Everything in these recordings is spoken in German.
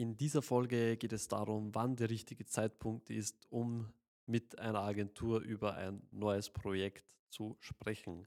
In dieser Folge geht es darum, wann der richtige Zeitpunkt ist, um mit einer Agentur über ein neues Projekt zu sprechen.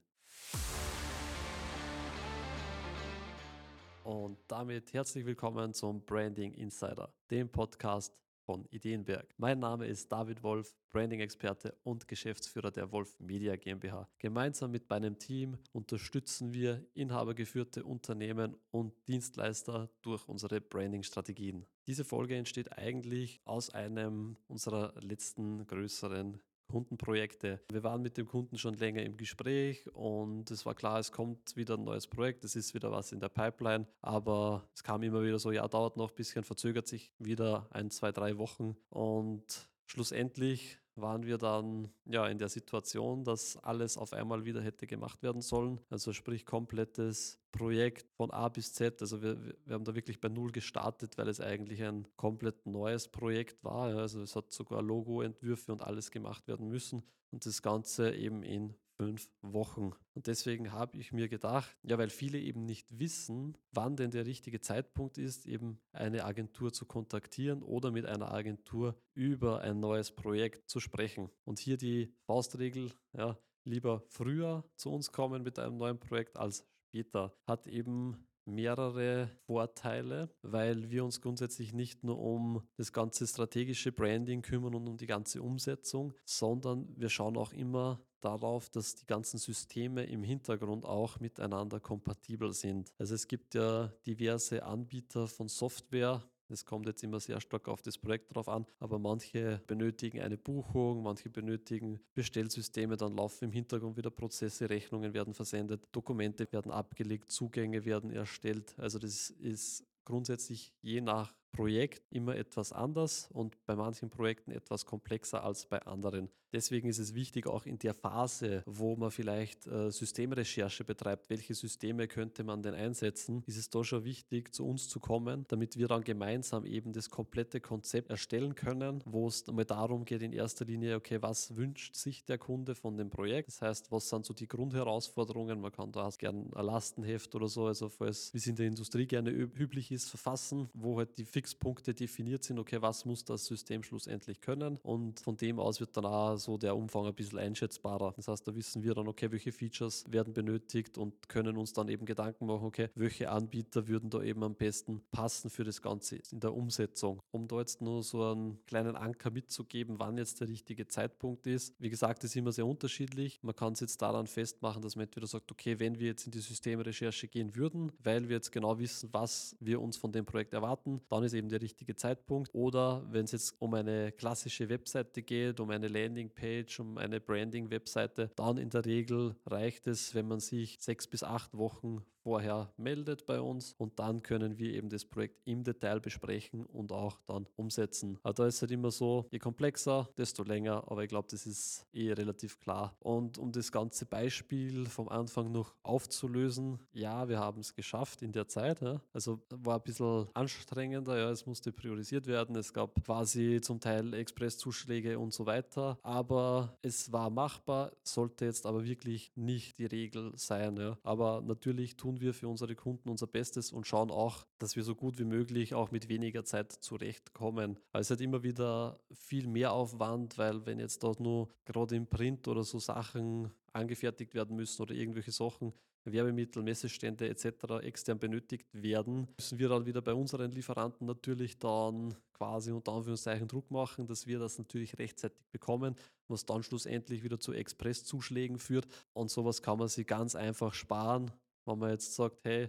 Und damit herzlich willkommen zum Branding Insider, dem Podcast von Ideenberg. Mein Name ist David Wolf, Branding-Experte und Geschäftsführer der Wolf Media GmbH. Gemeinsam mit meinem Team unterstützen wir inhabergeführte Unternehmen und Dienstleister durch unsere Branding-Strategien. Diese Folge entsteht eigentlich aus einem unserer letzten größeren Kundenprojekte. Wir waren mit dem Kunden schon länger im Gespräch und es war klar, es kommt wieder ein neues Projekt, es ist wieder was in der Pipeline, aber es kam immer wieder so, ja, dauert noch ein bisschen, verzögert sich wieder ein, zwei, drei Wochen und schlussendlich waren wir dann ja in der Situation, dass alles auf einmal wieder hätte gemacht werden sollen. Also sprich komplettes Projekt von A bis Z. Also wir, wir haben da wirklich bei Null gestartet, weil es eigentlich ein komplett neues Projekt war. Also es hat sogar Logoentwürfe und alles gemacht werden müssen. Und das Ganze eben in fünf Wochen. Und deswegen habe ich mir gedacht, ja, weil viele eben nicht wissen, wann denn der richtige Zeitpunkt ist, eben eine Agentur zu kontaktieren oder mit einer Agentur über ein neues Projekt zu sprechen. Und hier die Faustregel, ja, lieber früher zu uns kommen mit einem neuen Projekt als später, hat eben mehrere Vorteile, weil wir uns grundsätzlich nicht nur um das ganze strategische Branding kümmern und um die ganze Umsetzung, sondern wir schauen auch immer darauf, dass die ganzen Systeme im Hintergrund auch miteinander kompatibel sind. Also es gibt ja diverse Anbieter von Software, es kommt jetzt immer sehr stark auf das Projekt drauf an, aber manche benötigen eine Buchung, manche benötigen Bestellsysteme, dann laufen im Hintergrund wieder Prozesse, Rechnungen werden versendet, Dokumente werden abgelegt, Zugänge werden erstellt. Also das ist grundsätzlich je nach Projekt immer etwas anders und bei manchen Projekten etwas komplexer als bei anderen. Deswegen ist es wichtig, auch in der Phase, wo man vielleicht äh, Systemrecherche betreibt, welche Systeme könnte man denn einsetzen, ist es da schon wichtig, zu uns zu kommen, damit wir dann gemeinsam eben das komplette Konzept erstellen können, wo es einmal darum geht, in erster Linie, okay, was wünscht sich der Kunde von dem Projekt? Das heißt, was sind so die Grundherausforderungen? Man kann da gerne ein Lastenheft oder so, also falls, wie es in der Industrie gerne üblich ist, verfassen, wo halt die Fixpunkte definiert sind, okay, was muss das System schlussendlich können und von dem aus wird dann auch so der Umfang ein bisschen einschätzbarer. Das heißt, da wissen wir dann, okay, welche Features werden benötigt und können uns dann eben Gedanken machen, okay, welche Anbieter würden da eben am besten passen für das Ganze in der Umsetzung. Um da jetzt nur so einen kleinen Anker mitzugeben, wann jetzt der richtige Zeitpunkt ist. Wie gesagt, ist immer sehr unterschiedlich. Man kann es jetzt daran festmachen, dass man entweder sagt, okay, wenn wir jetzt in die Systemrecherche gehen würden, weil wir jetzt genau wissen, was wir uns von dem Projekt erwarten, dann ist eben der richtige Zeitpunkt. Oder wenn es jetzt um eine klassische Webseite geht, um eine Landingpage, um eine Branding-Webseite, dann in der Regel reicht es, wenn man sich sechs bis acht Wochen vorher meldet bei uns und dann können wir eben das Projekt im Detail besprechen und auch dann umsetzen. Aber da ist halt immer so, je komplexer, desto länger, aber ich glaube, das ist eh relativ klar. Und um das ganze Beispiel vom Anfang noch aufzulösen, ja, wir haben es geschafft in der Zeit. Ja. Also war ein bisschen anstrengender, ja, es musste priorisiert werden, es gab quasi zum Teil Expresszuschläge und so weiter, aber es war machbar, sollte jetzt aber wirklich nicht die Regel sein. Ja. Aber natürlich tun wir für unsere Kunden unser Bestes und schauen auch, dass wir so gut wie möglich auch mit weniger Zeit zurechtkommen. Weil es hat immer wieder viel mehr Aufwand, weil wenn jetzt dort nur gerade im Print oder so Sachen angefertigt werden müssen oder irgendwelche Sachen, Werbemittel, Messestände etc. extern benötigt werden, müssen wir dann wieder bei unseren Lieferanten natürlich dann quasi unter Anführungszeichen Druck machen, dass wir das natürlich rechtzeitig bekommen, was dann schlussendlich wieder zu Expresszuschlägen führt. Und sowas kann man sich ganz einfach sparen, wenn man jetzt sagt, hey,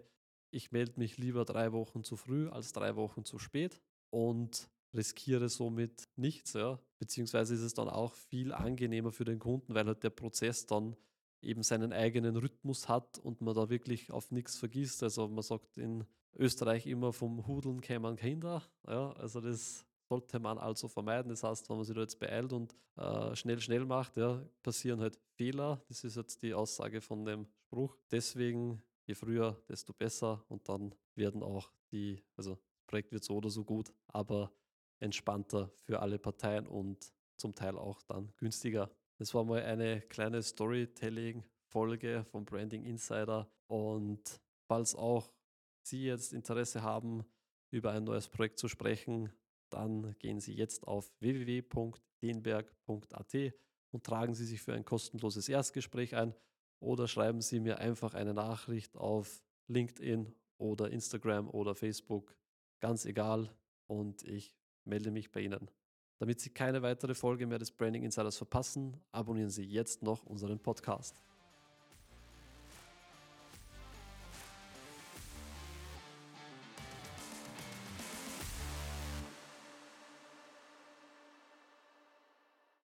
ich melde mich lieber drei Wochen zu früh als drei Wochen zu spät und riskiere somit nichts, ja. Beziehungsweise ist es dann auch viel angenehmer für den Kunden, weil halt der Prozess dann eben seinen eigenen Rhythmus hat und man da wirklich auf nichts vergisst. Also man sagt in Österreich immer vom Hudeln kämen Kinder. Ja, also das sollte man also vermeiden. Das heißt, wenn man sich da jetzt beeilt und äh, schnell, schnell macht, ja, passieren halt Fehler. Das ist jetzt die Aussage von dem Spruch. Deswegen, je früher, desto besser und dann werden auch die, also das Projekt wird so oder so gut, aber entspannter für alle Parteien und zum Teil auch dann günstiger. Das war mal eine kleine Storytelling-Folge vom Branding Insider und falls auch Sie jetzt Interesse haben, über ein neues Projekt zu sprechen, dann gehen Sie jetzt auf www.denberg.at und tragen Sie sich für ein kostenloses Erstgespräch ein oder schreiben Sie mir einfach eine Nachricht auf LinkedIn oder Instagram oder Facebook, ganz egal, und ich melde mich bei Ihnen. Damit Sie keine weitere Folge mehr des Branding Insiders verpassen, abonnieren Sie jetzt noch unseren Podcast.